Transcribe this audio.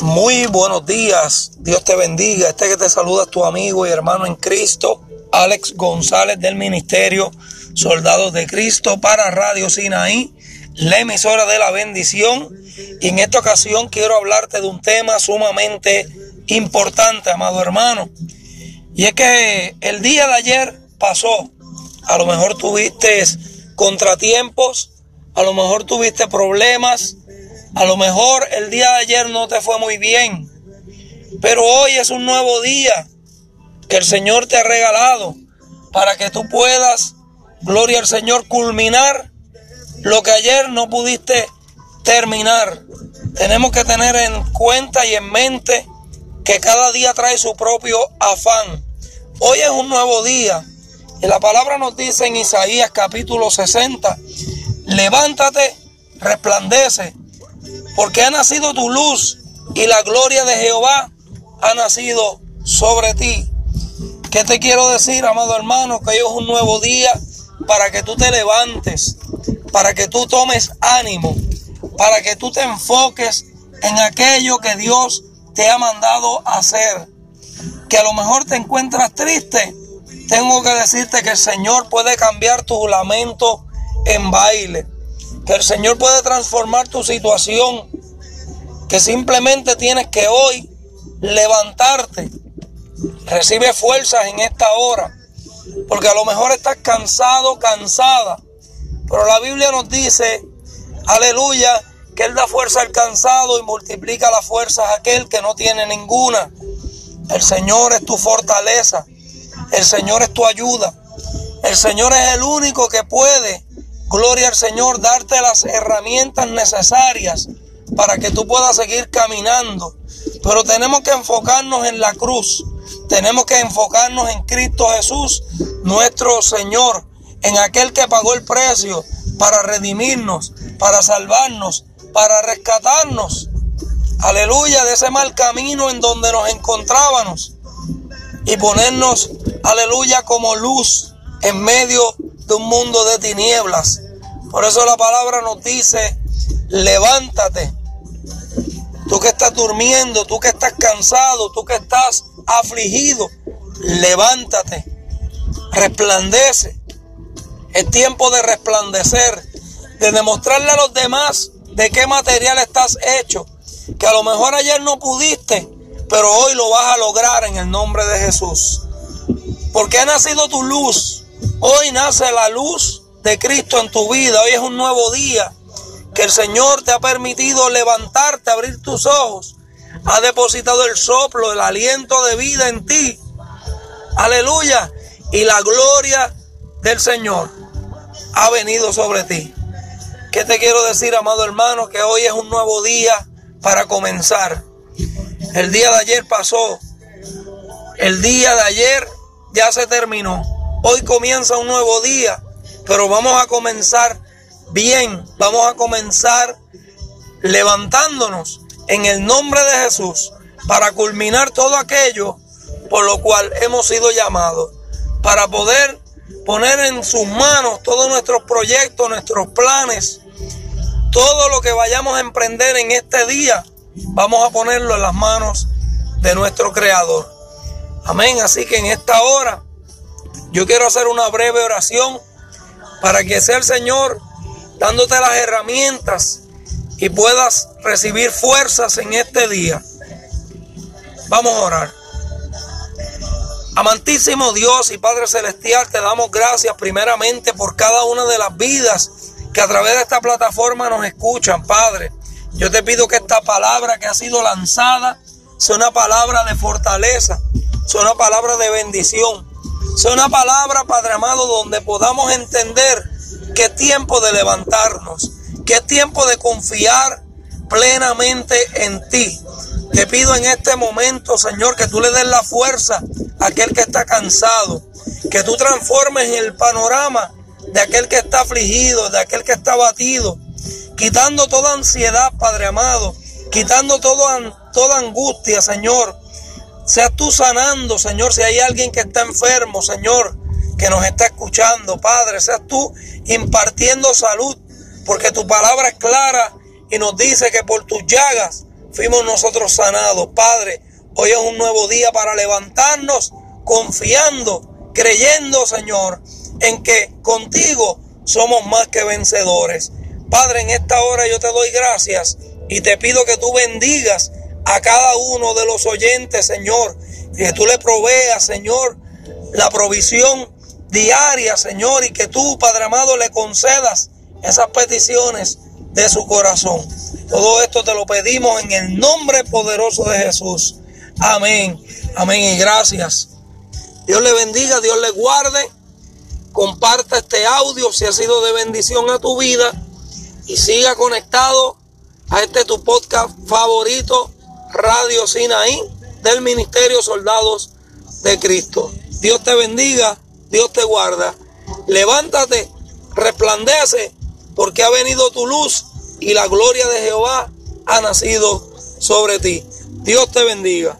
Muy buenos días, Dios te bendiga. Este que te saluda es tu amigo y hermano en Cristo, Alex González del Ministerio Soldados de Cristo para Radio Sinaí, la emisora de la bendición. Y en esta ocasión quiero hablarte de un tema sumamente importante, amado hermano. Y es que el día de ayer pasó. A lo mejor tuviste contratiempos, a lo mejor tuviste problemas, a lo mejor el día de ayer no te fue muy bien, pero hoy es un nuevo día que el Señor te ha regalado para que tú puedas, gloria al Señor, culminar lo que ayer no pudiste terminar. Tenemos que tener en cuenta y en mente que cada día trae su propio afán. Hoy es un nuevo día. Y la palabra nos dice en Isaías capítulo 60, levántate, resplandece, porque ha nacido tu luz y la gloria de Jehová ha nacido sobre ti. ¿Qué te quiero decir, amado hermano? Que hoy es un nuevo día para que tú te levantes, para que tú tomes ánimo, para que tú te enfoques en aquello que Dios te ha mandado hacer. Que a lo mejor te encuentras triste. Tengo que decirte que el Señor puede cambiar tu lamento en baile que el Señor puede transformar tu situación, que simplemente tienes que hoy levantarte. Recibe fuerzas en esta hora, porque a lo mejor estás cansado, cansada, pero la Biblia nos dice, aleluya, que Él da fuerza al cansado y multiplica las fuerzas a aquel que no tiene ninguna. El Señor es tu fortaleza, el Señor es tu ayuda, el Señor es el único que puede gloria al Señor, darte las herramientas necesarias para que tú puedas seguir caminando. Pero tenemos que enfocarnos en la cruz. Tenemos que enfocarnos en Cristo Jesús, nuestro Señor, en aquel que pagó el precio para redimirnos, para salvarnos, para rescatarnos. Aleluya, de ese mal camino en donde nos encontrábamos. Y ponernos, aleluya, como luz en medio de un mundo de tinieblas. Por eso la palabra nos dice, levántate. Tú que estás durmiendo, tú que estás cansado, tú que estás afligido, levántate. Resplandece. Es tiempo de resplandecer, de demostrarle a los demás de qué material estás hecho. Que a lo mejor ayer no pudiste, pero hoy lo vas a lograr en el nombre de Jesús. Porque ha nacido tu luz. Hoy nace la luz de Cristo en tu vida. Hoy es un nuevo día que el Señor te ha permitido levantarte, abrir tus ojos. Ha depositado el soplo, el aliento de vida en ti. Aleluya. Y la gloria del Señor ha venido sobre ti. ¿Qué te quiero decir, amado hermano? Que hoy es un nuevo día para comenzar. El día de ayer pasó. El día de ayer ya se terminó. Hoy comienza un nuevo día, pero vamos a comenzar bien, vamos a comenzar levantándonos en el nombre de Jesús para culminar todo aquello por lo cual hemos sido llamados, para poder poner en sus manos todos nuestros proyectos, nuestros planes, todo lo que vayamos a emprender en este día, vamos a ponerlo en las manos de nuestro Creador. Amén. Así que en esta hora yo quiero hacer una breve oración para que sea el Señor dándote las herramientas y puedas recibir fuerzas en este día. Vamos a orar. Amantísimo Dios y Padre Celestial, te damos gracias primeramente por cada una de las vidas que a través de esta plataforma nos escuchan, Padre. Yo te pido que esta palabra que ha sido lanzada sea una palabra de fortaleza, sea una palabra de bendición, sea una palabra, Padre amado, donde podamos entender que es tiempo de levantarnos, que es tiempo de confiar plenamente en ti. Te pido en este momento, Señor, que tú le des la fuerza a aquel que está cansado, que tú transformes el panorama de aquel que está afligido, de aquel que está abatido, quitando toda ansiedad, Padre amado, quitando toda angustia, Señor, Seas tú sanando, Señor, si hay alguien que está enfermo, Señor, que nos está escuchando, Padre, seas tú impartiendo salud, porque tu palabra es clara y nos dice que por tus llagas fuimos nosotros sanados. Padre, hoy es un nuevo día para levantarnos confiando, creyendo, Señor, en que contigo somos más que vencedores. Padre, en esta hora yo te doy gracias y te pido que tú bendigas a cada uno de los oyentes, Señor. Que tú le proveas, Señor, la provisión diaria, Señor, y que tú, Padre amado, le concedas esas peticiones de su corazón. Todo esto te lo pedimos en el nombre poderoso de Jesús. Amén. Amén y gracias. Dios le bendiga, Dios le guarde. Comparta este audio si ha sido de bendición a tu vida y siga conectado a este tu podcast favorito, Radio Sinaí, del Ministerio Soldados de Cristo. Dios te bendiga, Dios te guarda. Levántate, resplandece, porque ha venido tu luz y la gloria de Jehová ha nacido sobre ti. Dios te bendiga.